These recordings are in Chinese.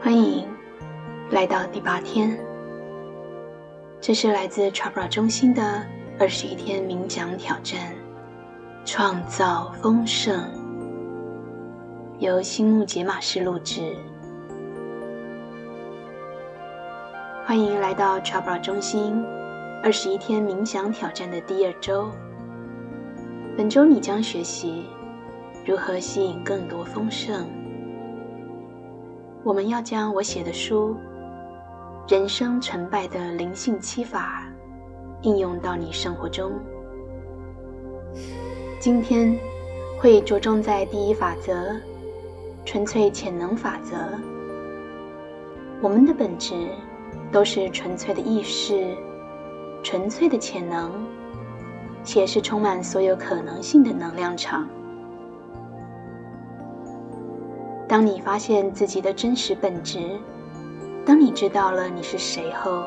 欢迎来到第八天，这是来自 Chakra 中心的二十一天冥想挑战，创造丰盛，由新木解码师录制。欢迎来到 Chakra 中心二十一天冥想挑战的第二周。本周你将学习如何吸引更多丰盛。我们要将我写的书《人生成败的灵性七法》应用到你生活中。今天会着重在第一法则——纯粹潜能法则。我们的本质都是纯粹的意识、纯粹的潜能，且是充满所有可能性的能量场。当你发现自己的真实本质，当你知道了你是谁后，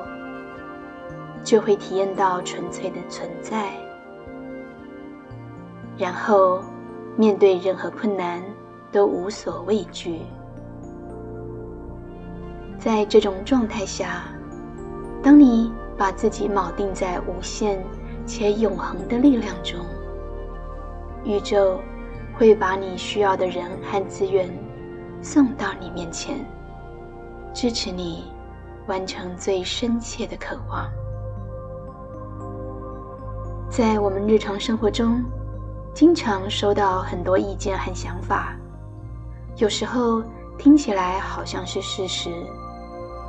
就会体验到纯粹的存在，然后面对任何困难都无所畏惧。在这种状态下，当你把自己铆定在无限且永恒的力量中，宇宙会把你需要的人和资源。送到你面前，支持你完成最深切的渴望。在我们日常生活中，经常收到很多意见和想法，有时候听起来好像是事实，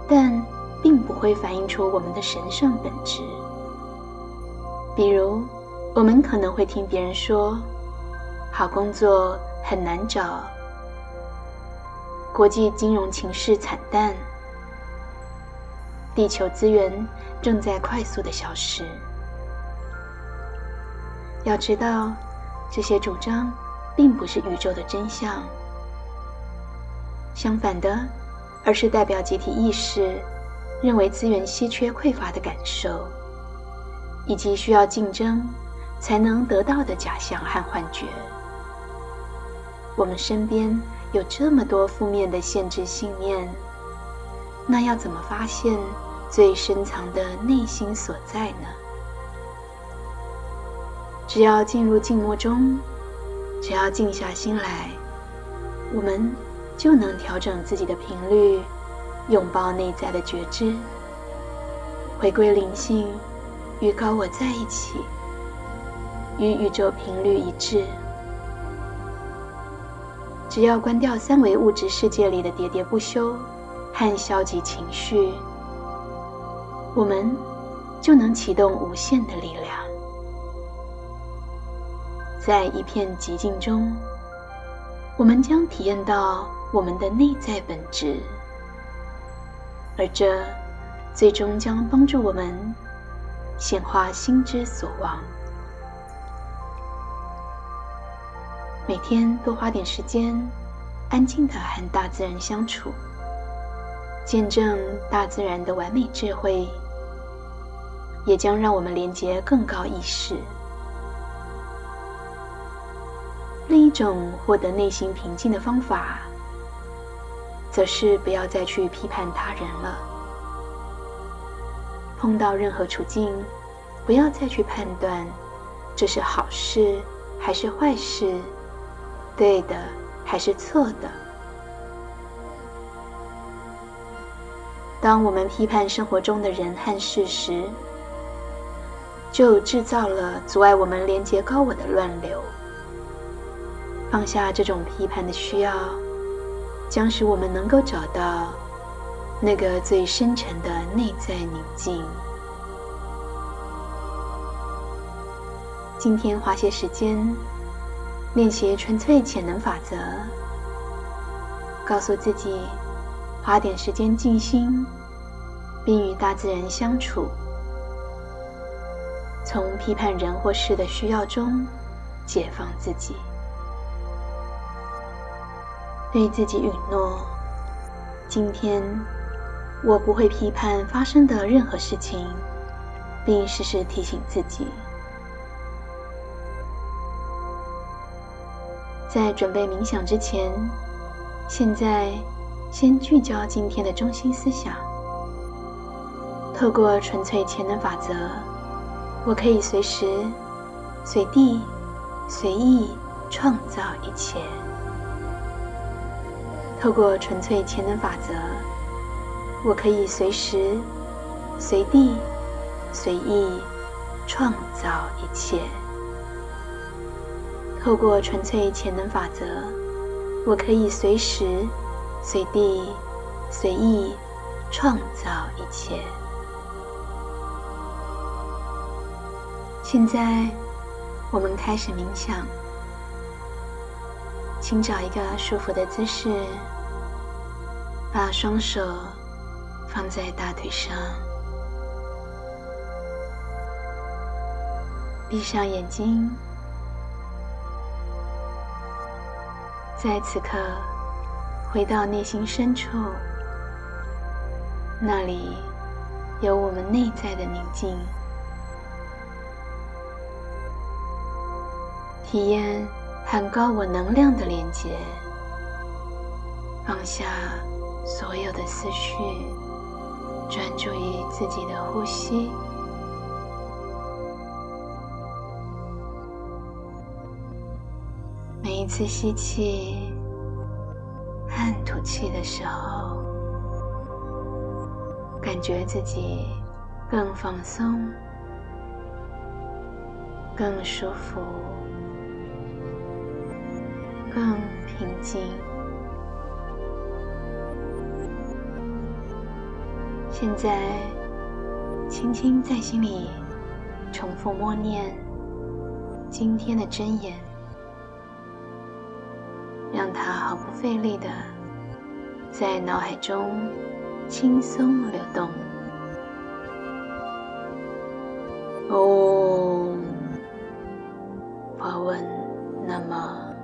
但并不会反映出我们的神圣本质。比如，我们可能会听别人说：“好工作很难找。”国际金融情势惨淡，地球资源正在快速的消失。要知道，这些主张并不是宇宙的真相，相反的，而是代表集体意识认为资源稀缺匮乏的感受，以及需要竞争才能得到的假象和幻觉。我们身边。有这么多负面的限制信念，那要怎么发现最深藏的内心所在呢？只要进入静默中，只要静下心来，我们就能调整自己的频率，拥抱内在的觉知，回归灵性，与高我在一起，与宇宙频率一致。只要关掉三维物质世界里的喋喋不休和消极情绪，我们就能启动无限的力量。在一片寂静中，我们将体验到我们的内在本质，而这最终将帮助我们显化心之所望。每天多花点时间，安静的和大自然相处，见证大自然的完美智慧，也将让我们连接更高意识。另一种获得内心平静的方法，则是不要再去批判他人了。碰到任何处境，不要再去判断这是好事还是坏事。对的还是错的？当我们批判生活中的人和事时，就制造了阻碍我们连接高我的乱流。放下这种批判的需要，将使我们能够找到那个最深沉的内在宁静。今天花些时间。练习纯粹潜能法则，告诉自己花点时间静心，并与大自然相处，从批判人或事的需要中解放自己，对自己允诺：今天我不会批判发生的任何事情，并时时提醒自己。在准备冥想之前，现在先聚焦今天的中心思想。透过纯粹潜能法则，我可以随时、随地、随意创造一切。透过纯粹潜能法则，我可以随时、随地、随意创造一切。透过纯粹潜能法则，我可以随时、随地、随意创造一切。现在，我们开始冥想。请找一个舒服的姿势，把双手放在大腿上，闭上眼睛。在此刻，回到内心深处，那里有我们内在的宁静，体验和高我能量的连接，放下所有的思绪，专注于自己的呼吸。次吸气和吐气的时候，感觉自己更放松、更舒服、更平静。现在，轻轻在心里重复默念今天的真言。让它毫不费力的在脑海中轻松流动。哦，发问那么，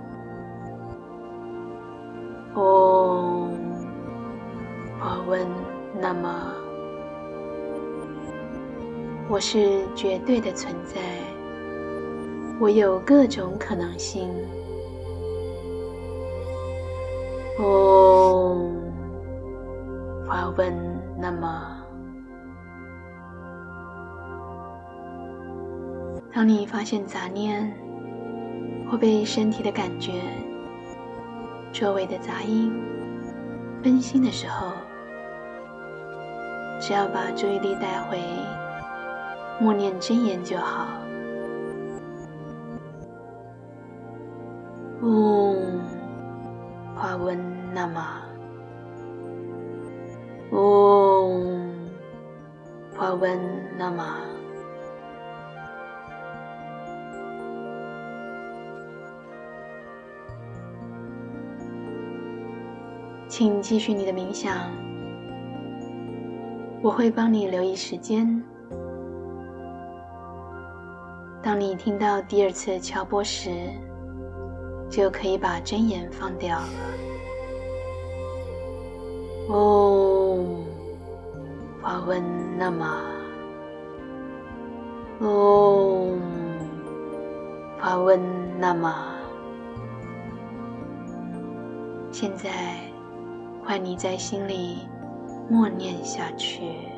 哦，发问那么，我是绝对的存在，我有各种可能性。哦，发问那么，当你发现杂念或被身体的感觉、周围的杂音分心的时候，只要把注意力带回默念真言就好。花温那么，嗡，华温那么，请继续你的冥想，我会帮你留意时间。当你听到第二次敲钵时。就可以把真言放掉了。哦，发问那么，哦，发问那么，现在换你在心里默念下去。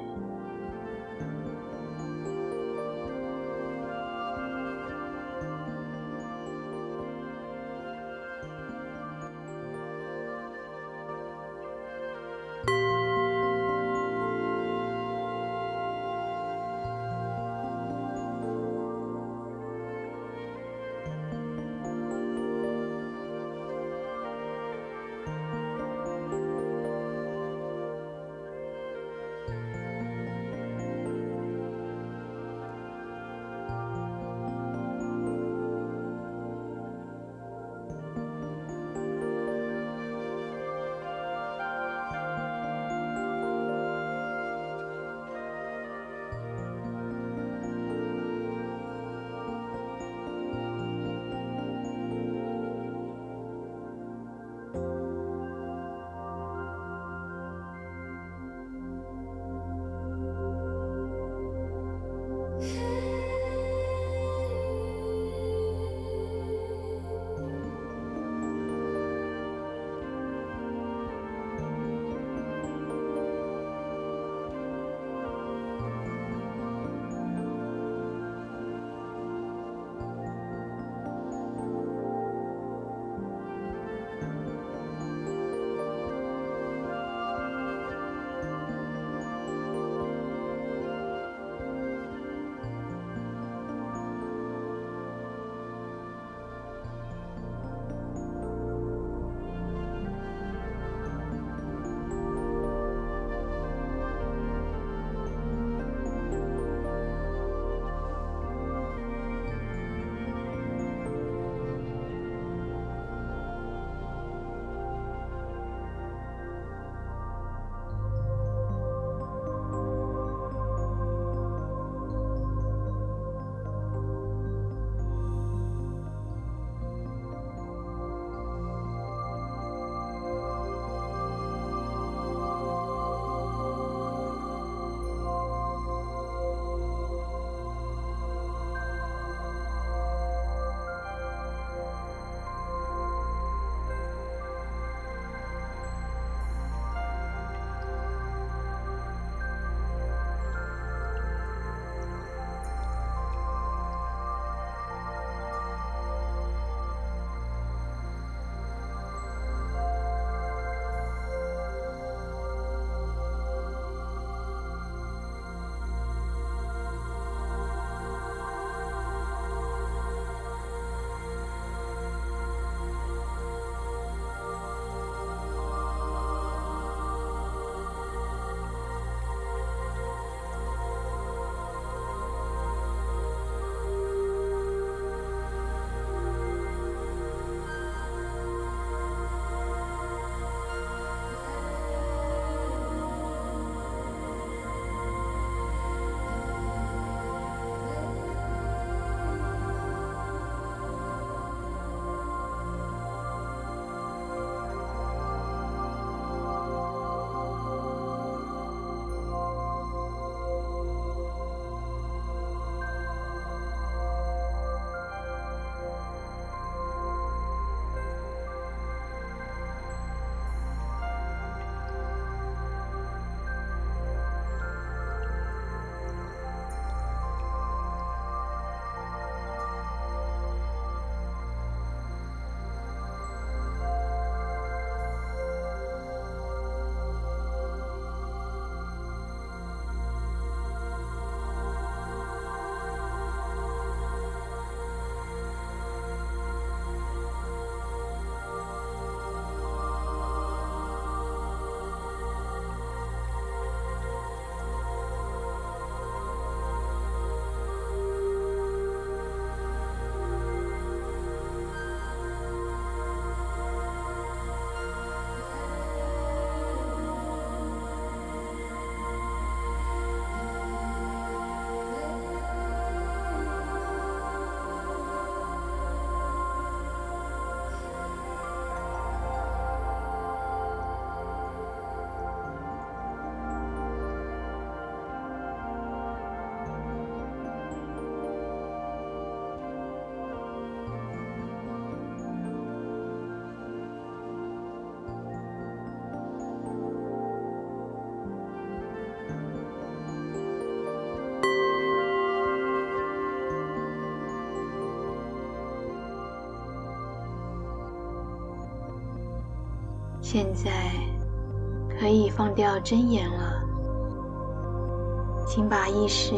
现在可以放掉睁眼了，请把意识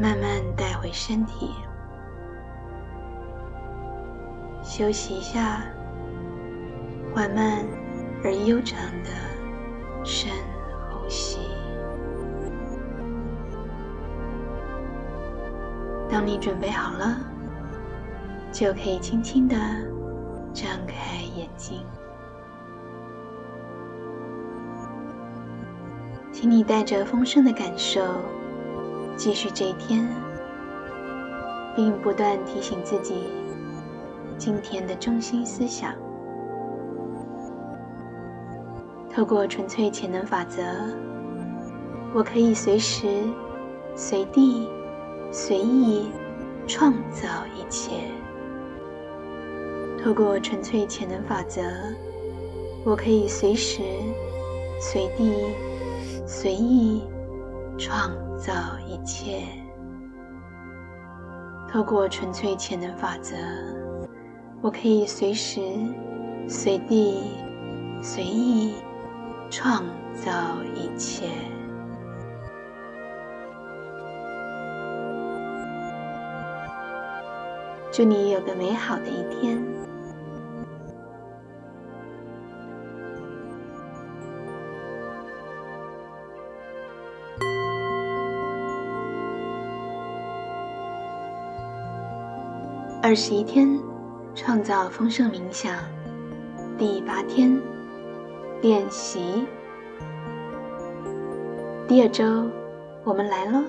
慢慢带回身体，休息一下，缓慢而悠长的深呼吸。当你准备好了，就可以轻轻的张开眼睛。请你带着丰盛的感受继续这一天，并不断提醒自己今天的中心思想。透过纯粹潜能法则，我可以随时、随地、随意创造一切。透过纯粹潜能法则，我可以随时、随地。随意创造一切，透过纯粹潜能法则，我可以随时、随地、随意创造一切。祝你有个美好的一天。二十一天，创造丰盛冥想，第八天练习。第二周，我们来喽。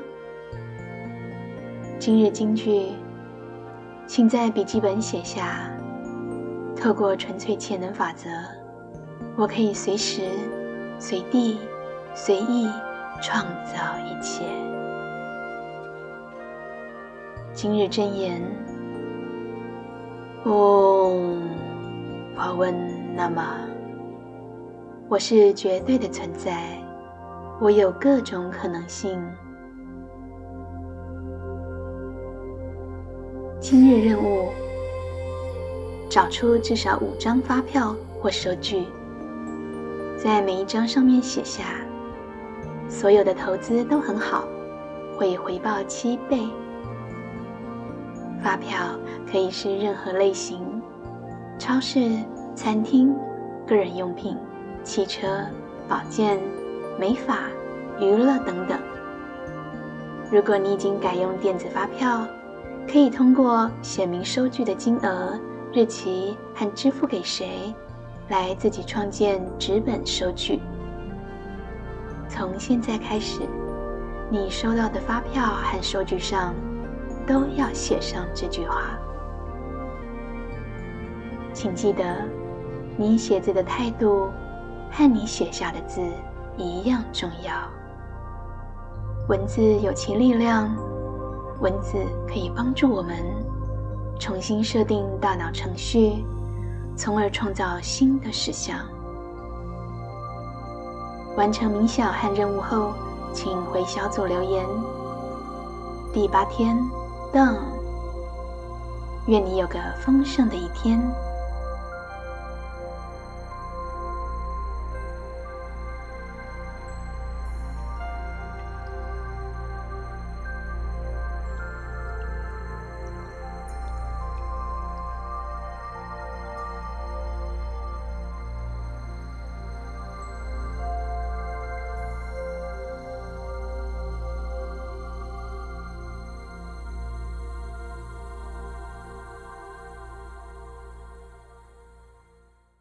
今日金句，请在笔记本写下：透过纯粹潜能法则，我可以随时、随地、随意创造一切。今日真言。哦，我问那么，我是绝对的存在，我有各种可能性。今日任务：找出至少五张发票或收据，在每一张上面写下，所有的投资都很好，会回报七倍。发票可以是任何类型，超市、餐厅、个人用品、汽车、保健、美发、娱乐等等。如果你已经改用电子发票，可以通过写明收据的金额、日期和支付给谁，来自己创建纸本收据。从现在开始，你收到的发票和收据上。都要写上这句话，请记得，你写字的态度和你写下的字一样重要。文字有其力量，文字可以帮助我们重新设定大脑程序，从而创造新的实相。完成冥想和任务后，请回小组留言。第八天。等，愿你有个丰盛的一天。